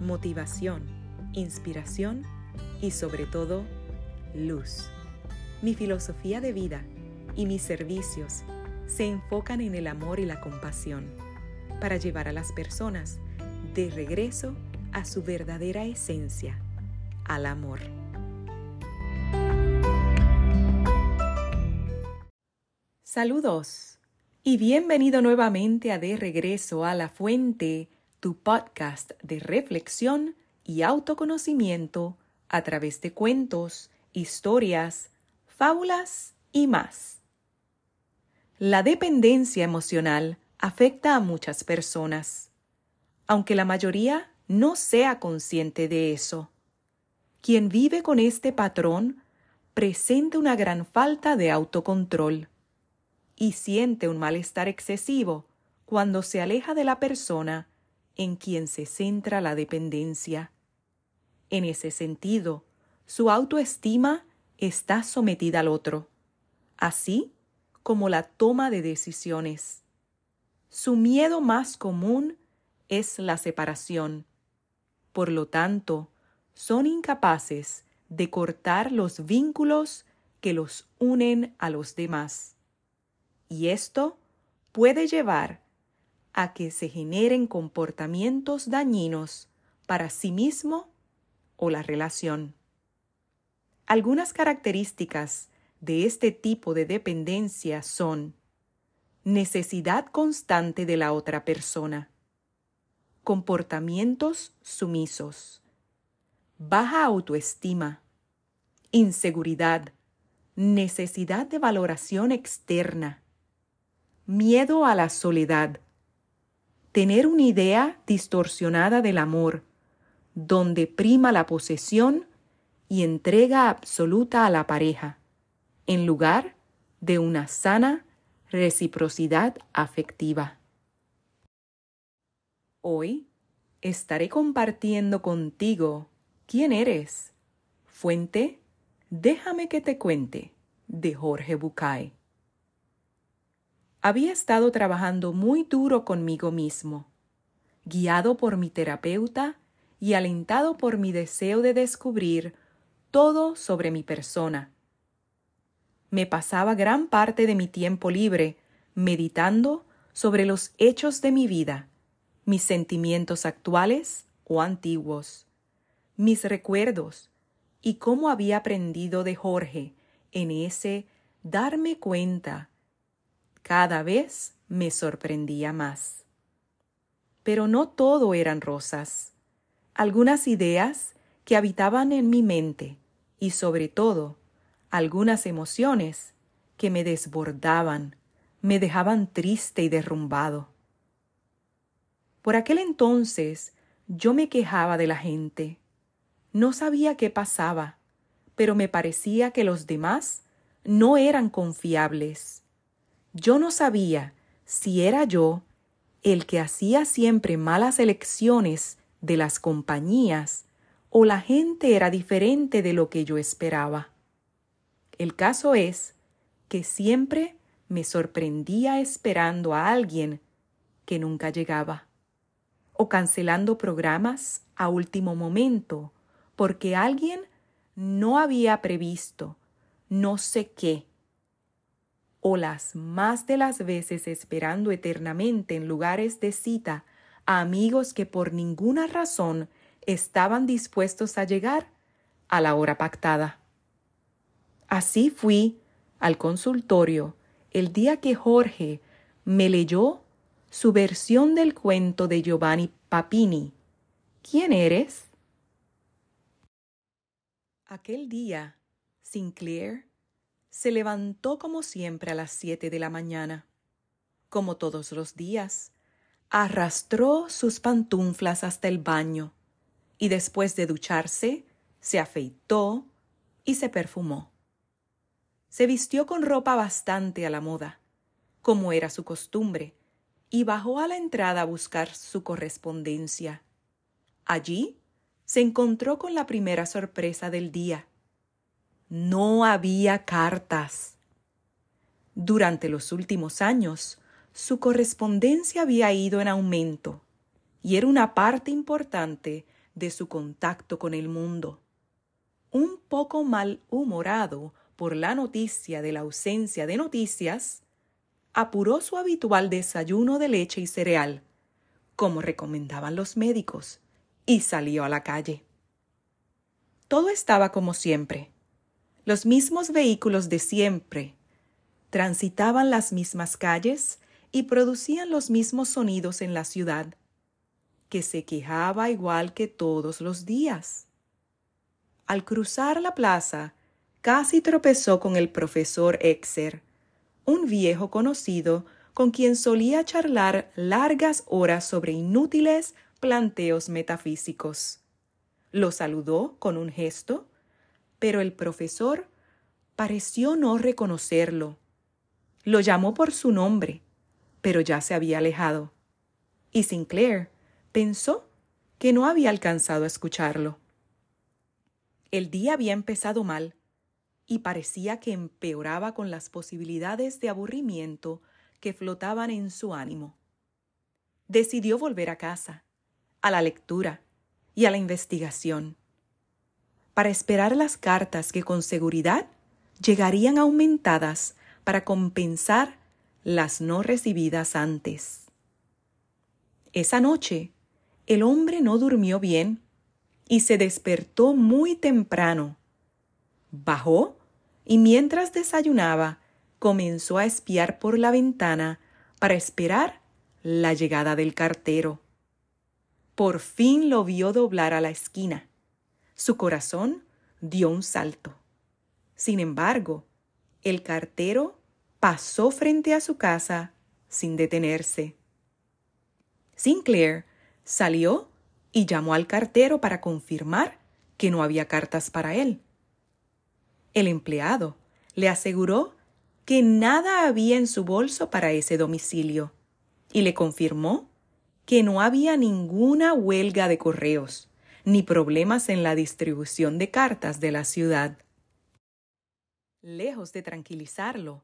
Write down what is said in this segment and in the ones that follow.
motivación, inspiración y sobre todo luz. Mi filosofía de vida y mis servicios se enfocan en el amor y la compasión para llevar a las personas de regreso a su verdadera esencia, al amor. Saludos y bienvenido nuevamente a De Regreso a la Fuente, tu podcast de reflexión y autoconocimiento a través de cuentos, historias, fábulas y más. La dependencia emocional afecta a muchas personas, aunque la mayoría no sea consciente de eso. Quien vive con este patrón presenta una gran falta de autocontrol y siente un malestar excesivo cuando se aleja de la persona en quien se centra la dependencia. En ese sentido, su autoestima está sometida al otro, así como la toma de decisiones. Su miedo más común es la separación. Por lo tanto, son incapaces de cortar los vínculos que los unen a los demás y esto puede llevar a que se generen comportamientos dañinos para sí mismo o la relación. Algunas características de este tipo de dependencia son necesidad constante de la otra persona, comportamientos sumisos, baja autoestima, inseguridad, necesidad de valoración externa, miedo a la soledad, tener una idea distorsionada del amor, donde prima la posesión y entrega absoluta a la pareja, en lugar de una sana reciprocidad afectiva. Hoy estaré compartiendo contigo quién eres. Fuente, déjame que te cuente, de Jorge Bucay. Había estado trabajando muy duro conmigo mismo, guiado por mi terapeuta y alentado por mi deseo de descubrir todo sobre mi persona. Me pasaba gran parte de mi tiempo libre meditando sobre los hechos de mi vida, mis sentimientos actuales o antiguos, mis recuerdos y cómo había aprendido de Jorge en ese darme cuenta cada vez me sorprendía más. Pero no todo eran rosas. Algunas ideas que habitaban en mi mente y sobre todo algunas emociones que me desbordaban, me dejaban triste y derrumbado. Por aquel entonces yo me quejaba de la gente. No sabía qué pasaba, pero me parecía que los demás no eran confiables yo no sabía si era yo el que hacía siempre malas elecciones de las compañías o la gente era diferente de lo que yo esperaba. El caso es que siempre me sorprendía esperando a alguien que nunca llegaba, o cancelando programas a último momento porque alguien no había previsto no sé qué o las más de las veces esperando eternamente en lugares de cita a amigos que por ninguna razón estaban dispuestos a llegar a la hora pactada. Así fui al consultorio el día que Jorge me leyó su versión del cuento de Giovanni Papini. ¿Quién eres? Aquel día, Sinclair se levantó como siempre a las siete de la mañana. Como todos los días, arrastró sus pantuflas hasta el baño, y después de ducharse, se afeitó y se perfumó. Se vistió con ropa bastante a la moda, como era su costumbre, y bajó a la entrada a buscar su correspondencia. Allí se encontró con la primera sorpresa del día. No había cartas. Durante los últimos años, su correspondencia había ido en aumento y era una parte importante de su contacto con el mundo. Un poco malhumorado por la noticia de la ausencia de noticias, apuró su habitual desayuno de leche y cereal, como recomendaban los médicos, y salió a la calle. Todo estaba como siempre. Los mismos vehículos de siempre transitaban las mismas calles y producían los mismos sonidos en la ciudad, que se quejaba igual que todos los días. Al cruzar la plaza, casi tropezó con el profesor Exer, un viejo conocido con quien solía charlar largas horas sobre inútiles planteos metafísicos. Lo saludó con un gesto, pero el profesor pareció no reconocerlo. Lo llamó por su nombre, pero ya se había alejado. Y Sinclair pensó que no había alcanzado a escucharlo. El día había empezado mal y parecía que empeoraba con las posibilidades de aburrimiento que flotaban en su ánimo. Decidió volver a casa a la lectura y a la investigación, para esperar las cartas que con seguridad llegarían aumentadas para compensar las no recibidas antes. Esa noche, el hombre no durmió bien y se despertó muy temprano. Bajó y mientras desayunaba comenzó a espiar por la ventana para esperar la llegada del cartero. Por fin lo vio doblar a la esquina. Su corazón dio un salto. Sin embargo, el cartero pasó frente a su casa sin detenerse. Sinclair salió y llamó al cartero para confirmar que no había cartas para él. El empleado le aseguró que nada había en su bolso para ese domicilio y le confirmó que no había ninguna huelga de correos ni problemas en la distribución de cartas de la ciudad. Lejos de tranquilizarlo,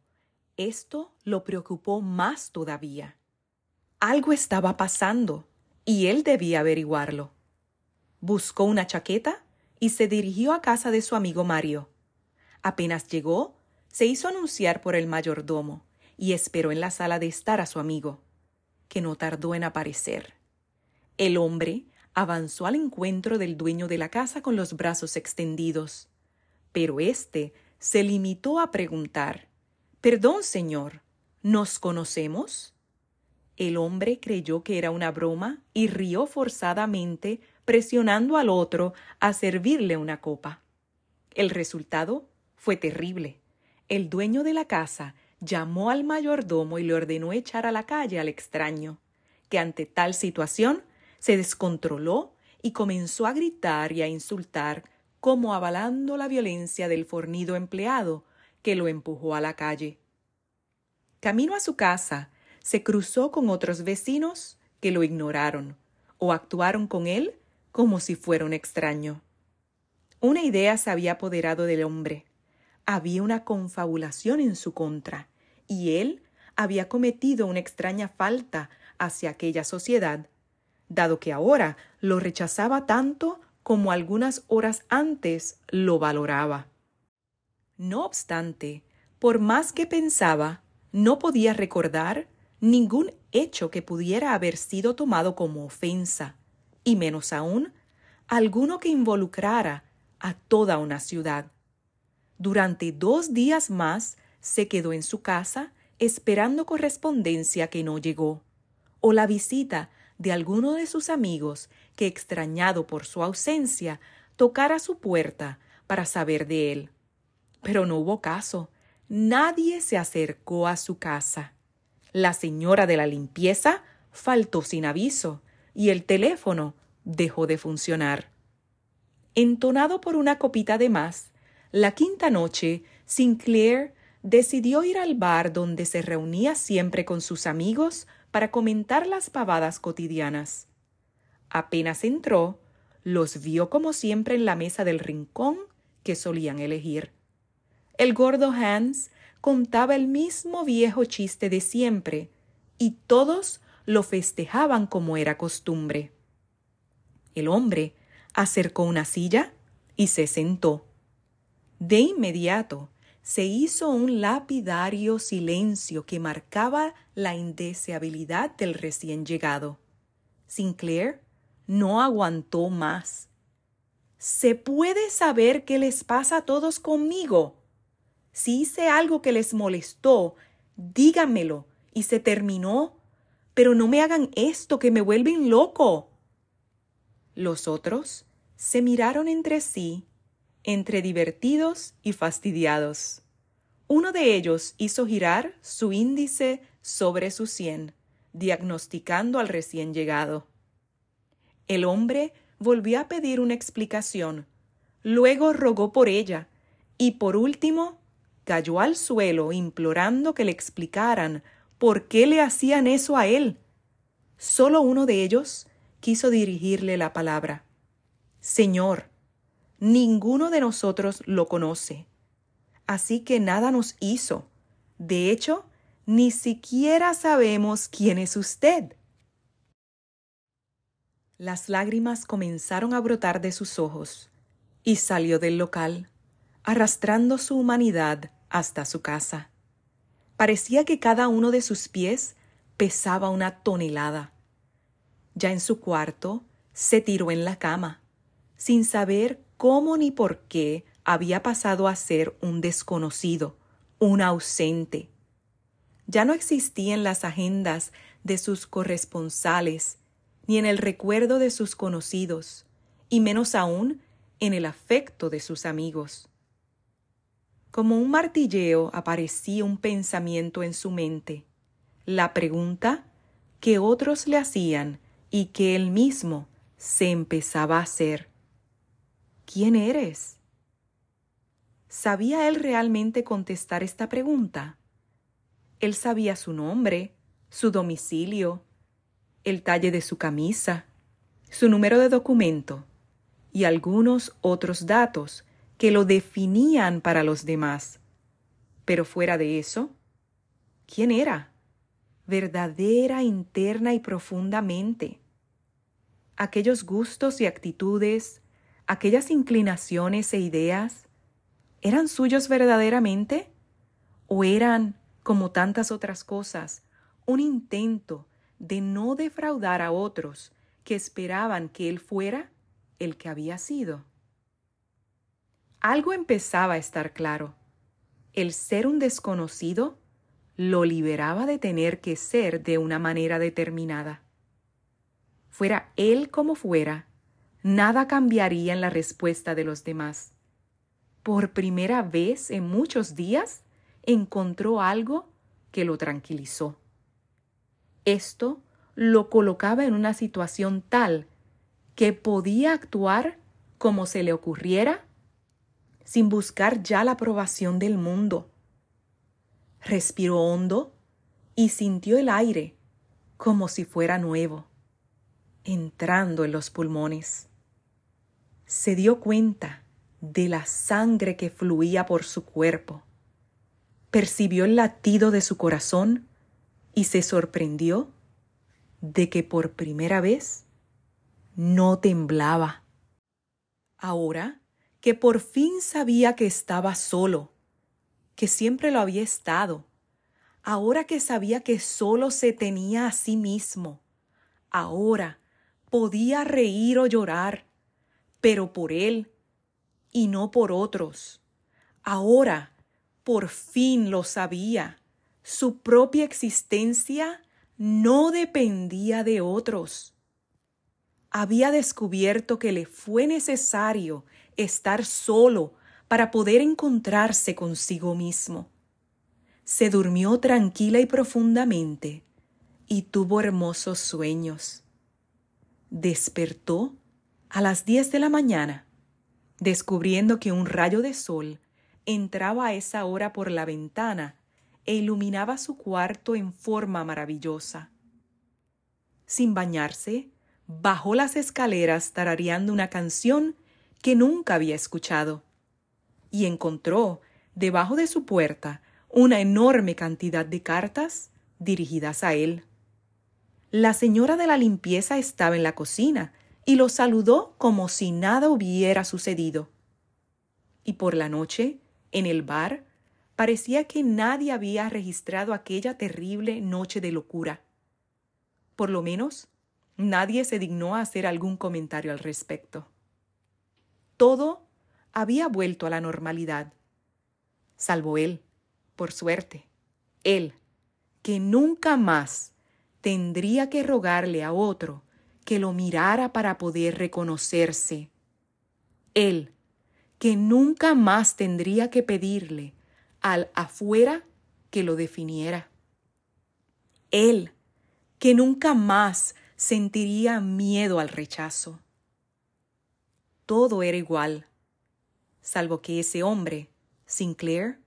esto lo preocupó más todavía. Algo estaba pasando y él debía averiguarlo. Buscó una chaqueta y se dirigió a casa de su amigo Mario. Apenas llegó, se hizo anunciar por el mayordomo y esperó en la sala de estar a su amigo que no tardó en aparecer. El hombre avanzó al encuentro del dueño de la casa con los brazos extendidos, pero éste se limitó a preguntar Perdón, señor, ¿nos conocemos? El hombre creyó que era una broma y rió forzadamente, presionando al otro a servirle una copa. El resultado fue terrible. El dueño de la casa llamó al mayordomo y le ordenó echar a la calle al extraño, que ante tal situación se descontroló y comenzó a gritar y a insultar, como avalando la violencia del fornido empleado que lo empujó a la calle. Camino a su casa, se cruzó con otros vecinos que lo ignoraron o actuaron con él como si fuera un extraño. Una idea se había apoderado del hombre. Había una confabulación en su contra y él había cometido una extraña falta hacia aquella sociedad, dado que ahora lo rechazaba tanto como algunas horas antes lo valoraba. No obstante, por más que pensaba, no podía recordar ningún hecho que pudiera haber sido tomado como ofensa, y menos aún alguno que involucrara a toda una ciudad. Durante dos días más se quedó en su casa esperando correspondencia que no llegó, o la visita de alguno de sus amigos que, extrañado por su ausencia, tocara su puerta para saber de él. Pero no hubo caso. Nadie se acercó a su casa. La señora de la limpieza faltó sin aviso y el teléfono dejó de funcionar. Entonado por una copita de más, la quinta noche, Sinclair decidió ir al bar donde se reunía siempre con sus amigos para comentar las pavadas cotidianas. Apenas entró, los vio como siempre en la mesa del rincón que solían elegir. El gordo Hans contaba el mismo viejo chiste de siempre, y todos lo festejaban como era costumbre. El hombre acercó una silla y se sentó. De inmediato se hizo un lapidario silencio que marcaba la indeseabilidad del recién llegado. Sinclair no aguantó más. ¿Se puede saber qué les pasa a todos conmigo? Si hice algo que les molestó, díganmelo y se terminó. Pero no me hagan esto que me vuelven loco. Los otros se miraron entre sí, entre divertidos y fastidiados. Uno de ellos hizo girar su índice sobre su sien, diagnosticando al recién llegado. El hombre volvió a pedir una explicación, luego rogó por ella y por último cayó al suelo implorando que le explicaran por qué le hacían eso a él. Solo uno de ellos quiso dirigirle la palabra. Señor, ninguno de nosotros lo conoce, así que nada nos hizo. De hecho, ni siquiera sabemos quién es usted. Las lágrimas comenzaron a brotar de sus ojos y salió del local, arrastrando su humanidad hasta su casa. Parecía que cada uno de sus pies pesaba una tonelada. Ya en su cuarto, se tiró en la cama, sin saber cómo ni por qué había pasado a ser un desconocido, un ausente. Ya no existía en las agendas de sus corresponsales, ni en el recuerdo de sus conocidos, y menos aún en el afecto de sus amigos. Como un martilleo aparecía un pensamiento en su mente, la pregunta que otros le hacían y que él mismo se empezaba a hacer. ¿Quién eres? ¿Sabía él realmente contestar esta pregunta? Él sabía su nombre, su domicilio, el talle de su camisa, su número de documento y algunos otros datos que lo definían para los demás. Pero fuera de eso, ¿quién era? Verdadera, interna y profundamente. Aquellos gustos y actitudes, aquellas inclinaciones e ideas, ¿eran suyos verdaderamente? ¿O eran, como tantas otras cosas, un intento de no defraudar a otros que esperaban que él fuera el que había sido? Algo empezaba a estar claro. El ser un desconocido lo liberaba de tener que ser de una manera determinada. Fuera él como fuera, nada cambiaría en la respuesta de los demás. Por primera vez en muchos días encontró algo que lo tranquilizó. Esto lo colocaba en una situación tal que podía actuar como se le ocurriera sin buscar ya la aprobación del mundo. Respiró hondo y sintió el aire como si fuera nuevo, entrando en los pulmones. Se dio cuenta de la sangre que fluía por su cuerpo. Percibió el latido de su corazón y se sorprendió de que por primera vez no temblaba. Ahora que por fin sabía que estaba solo, que siempre lo había estado, ahora que sabía que solo se tenía a sí mismo, ahora podía reír o llorar, pero por él y no por otros. Ahora, por fin lo sabía, su propia existencia no dependía de otros. Había descubierto que le fue necesario estar solo para poder encontrarse consigo mismo. Se durmió tranquila y profundamente y tuvo hermosos sueños. Despertó a las diez de la mañana descubriendo que un rayo de sol entraba a esa hora por la ventana e iluminaba su cuarto en forma maravillosa. Sin bañarse, bajó las escaleras tarareando una canción que nunca había escuchado, y encontró, debajo de su puerta, una enorme cantidad de cartas dirigidas a él. La señora de la limpieza estaba en la cocina y lo saludó como si nada hubiera sucedido. Y por la noche, en el bar, parecía que nadie había registrado aquella terrible noche de locura. Por lo menos, nadie se dignó a hacer algún comentario al respecto. Todo había vuelto a la normalidad, salvo él, por suerte, él, que nunca más tendría que rogarle a otro que lo mirara para poder reconocerse. Él, que nunca más tendría que pedirle al afuera que lo definiera. Él, que nunca más sentiría miedo al rechazo. Todo era igual, salvo que ese hombre, Sinclair,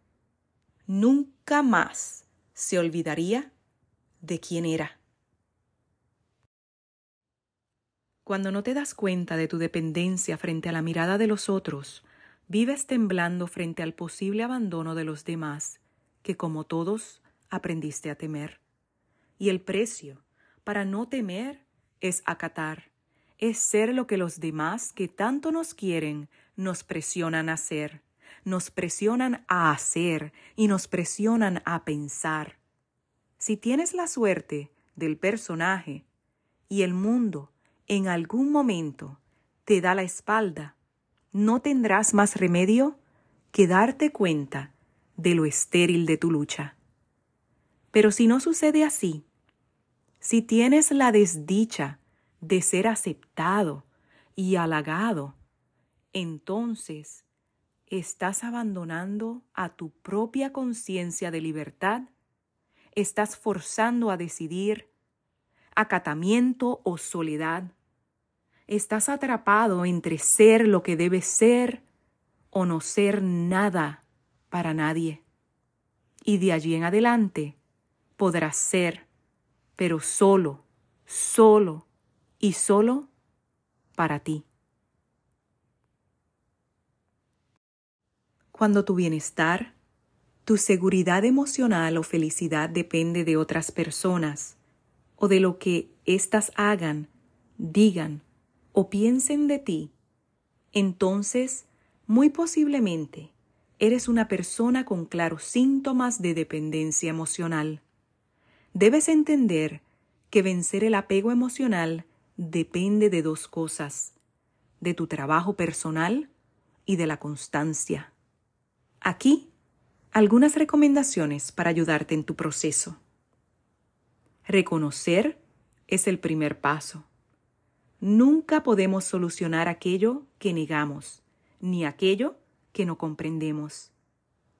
nunca más se olvidaría de quién era. Cuando no te das cuenta de tu dependencia frente a la mirada de los otros, vives temblando frente al posible abandono de los demás, que como todos aprendiste a temer. Y el precio para no temer es acatar, es ser lo que los demás que tanto nos quieren nos presionan a ser, nos presionan a hacer y nos presionan a pensar. Si tienes la suerte del personaje y el mundo en algún momento te da la espalda, no tendrás más remedio que darte cuenta de lo estéril de tu lucha. Pero si no sucede así, si tienes la desdicha de ser aceptado y halagado, entonces estás abandonando a tu propia conciencia de libertad, estás forzando a decidir acatamiento o soledad. Estás atrapado entre ser lo que debes ser o no ser nada para nadie. Y de allí en adelante podrás ser, pero solo, solo y solo para ti. Cuando tu bienestar, tu seguridad emocional o felicidad depende de otras personas, o de lo que éstas hagan, digan o piensen de ti, entonces, muy posiblemente, eres una persona con claros síntomas de dependencia emocional. Debes entender que vencer el apego emocional depende de dos cosas, de tu trabajo personal y de la constancia. Aquí, algunas recomendaciones para ayudarte en tu proceso. Reconocer es el primer paso. Nunca podemos solucionar aquello que negamos, ni aquello que no comprendemos.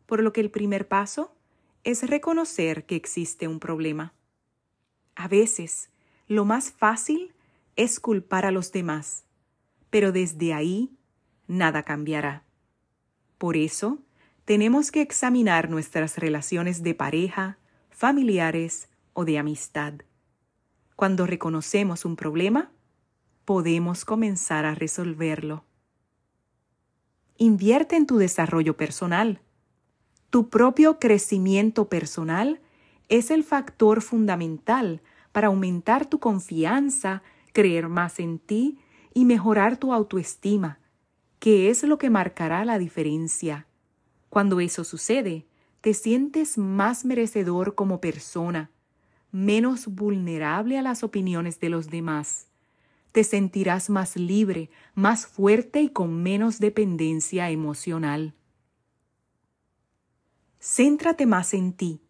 Por lo que el primer paso es reconocer que existe un problema. A veces, lo más fácil es culpar a los demás, pero desde ahí nada cambiará. Por eso, tenemos que examinar nuestras relaciones de pareja, familiares, o de amistad. Cuando reconocemos un problema, podemos comenzar a resolverlo. Invierte en tu desarrollo personal. Tu propio crecimiento personal es el factor fundamental para aumentar tu confianza, creer más en ti y mejorar tu autoestima, que es lo que marcará la diferencia. Cuando eso sucede, te sientes más merecedor como persona, menos vulnerable a las opiniones de los demás. Te sentirás más libre, más fuerte y con menos dependencia emocional. Céntrate más en ti.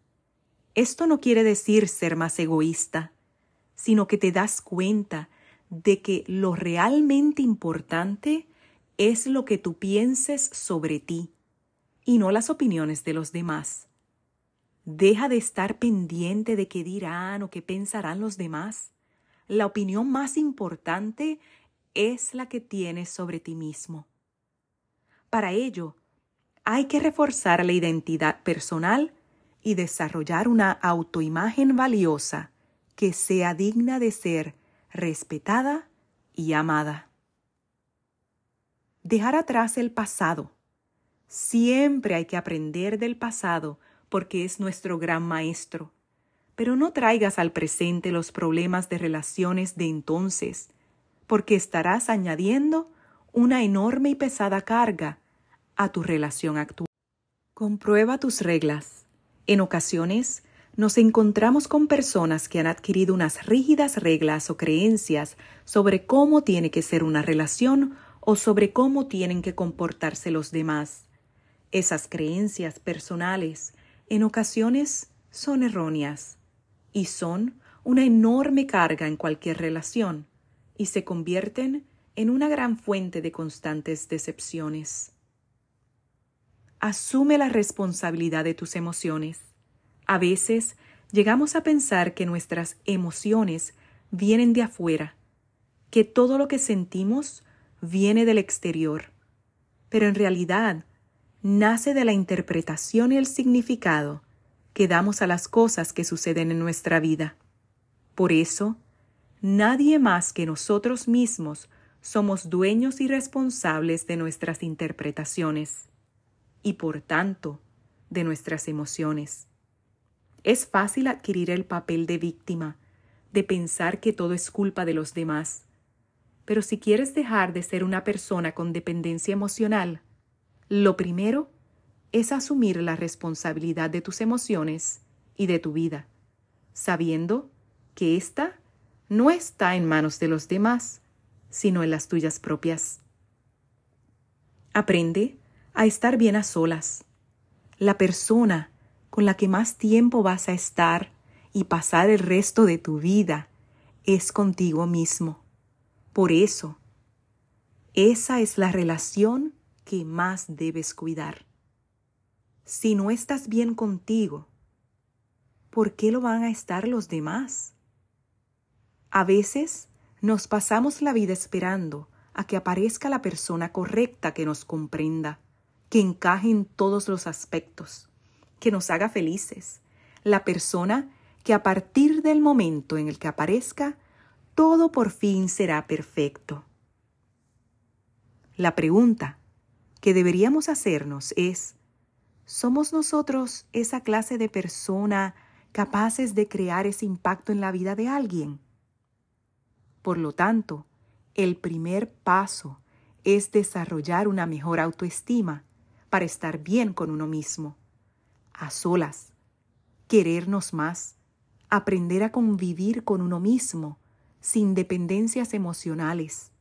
Esto no quiere decir ser más egoísta, sino que te das cuenta de que lo realmente importante es lo que tú pienses sobre ti y no las opiniones de los demás. Deja de estar pendiente de qué dirán o qué pensarán los demás. La opinión más importante es la que tienes sobre ti mismo. Para ello, hay que reforzar la identidad personal y desarrollar una autoimagen valiosa que sea digna de ser respetada y amada. Dejar atrás el pasado. Siempre hay que aprender del pasado porque es nuestro gran maestro. Pero no traigas al presente los problemas de relaciones de entonces, porque estarás añadiendo una enorme y pesada carga a tu relación actual. Comprueba tus reglas. En ocasiones, nos encontramos con personas que han adquirido unas rígidas reglas o creencias sobre cómo tiene que ser una relación o sobre cómo tienen que comportarse los demás. Esas creencias personales en ocasiones son erróneas y son una enorme carga en cualquier relación y se convierten en una gran fuente de constantes decepciones. Asume la responsabilidad de tus emociones. A veces llegamos a pensar que nuestras emociones vienen de afuera, que todo lo que sentimos viene del exterior, pero en realidad nace de la interpretación y el significado que damos a las cosas que suceden en nuestra vida. Por eso, nadie más que nosotros mismos somos dueños y responsables de nuestras interpretaciones y por tanto de nuestras emociones. Es fácil adquirir el papel de víctima, de pensar que todo es culpa de los demás. Pero si quieres dejar de ser una persona con dependencia emocional, lo primero es asumir la responsabilidad de tus emociones y de tu vida, sabiendo que ésta no está en manos de los demás, sino en las tuyas propias. Aprende a estar bien a solas. La persona con la que más tiempo vas a estar y pasar el resto de tu vida es contigo mismo. Por eso, esa es la relación que más debes cuidar. Si no estás bien contigo, ¿por qué lo van a estar los demás? A veces nos pasamos la vida esperando a que aparezca la persona correcta que nos comprenda, que encaje en todos los aspectos, que nos haga felices, la persona que a partir del momento en el que aparezca, todo por fin será perfecto. La pregunta que deberíamos hacernos es, ¿somos nosotros esa clase de persona capaces de crear ese impacto en la vida de alguien? Por lo tanto, el primer paso es desarrollar una mejor autoestima para estar bien con uno mismo, a solas, querernos más, aprender a convivir con uno mismo sin dependencias emocionales,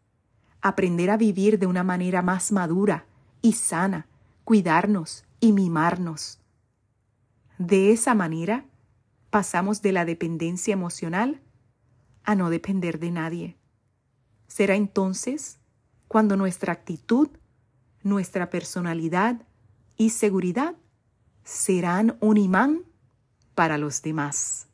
aprender a vivir de una manera más madura y sana, cuidarnos y mimarnos. De esa manera, pasamos de la dependencia emocional a no depender de nadie. Será entonces cuando nuestra actitud, nuestra personalidad y seguridad serán un imán para los demás.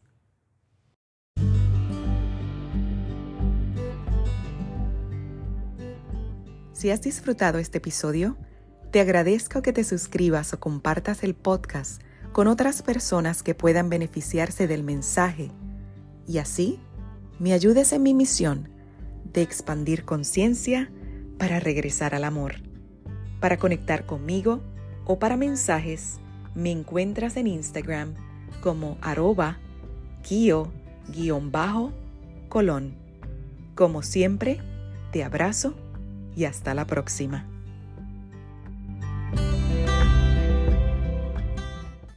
Si has disfrutado este episodio, te agradezco que te suscribas o compartas el podcast con otras personas que puedan beneficiarse del mensaje y así me ayudes en mi misión de expandir conciencia para regresar al amor. Para conectar conmigo o para mensajes, me encuentras en Instagram como arroba kio-colón. Como siempre, te abrazo y hasta la próxima.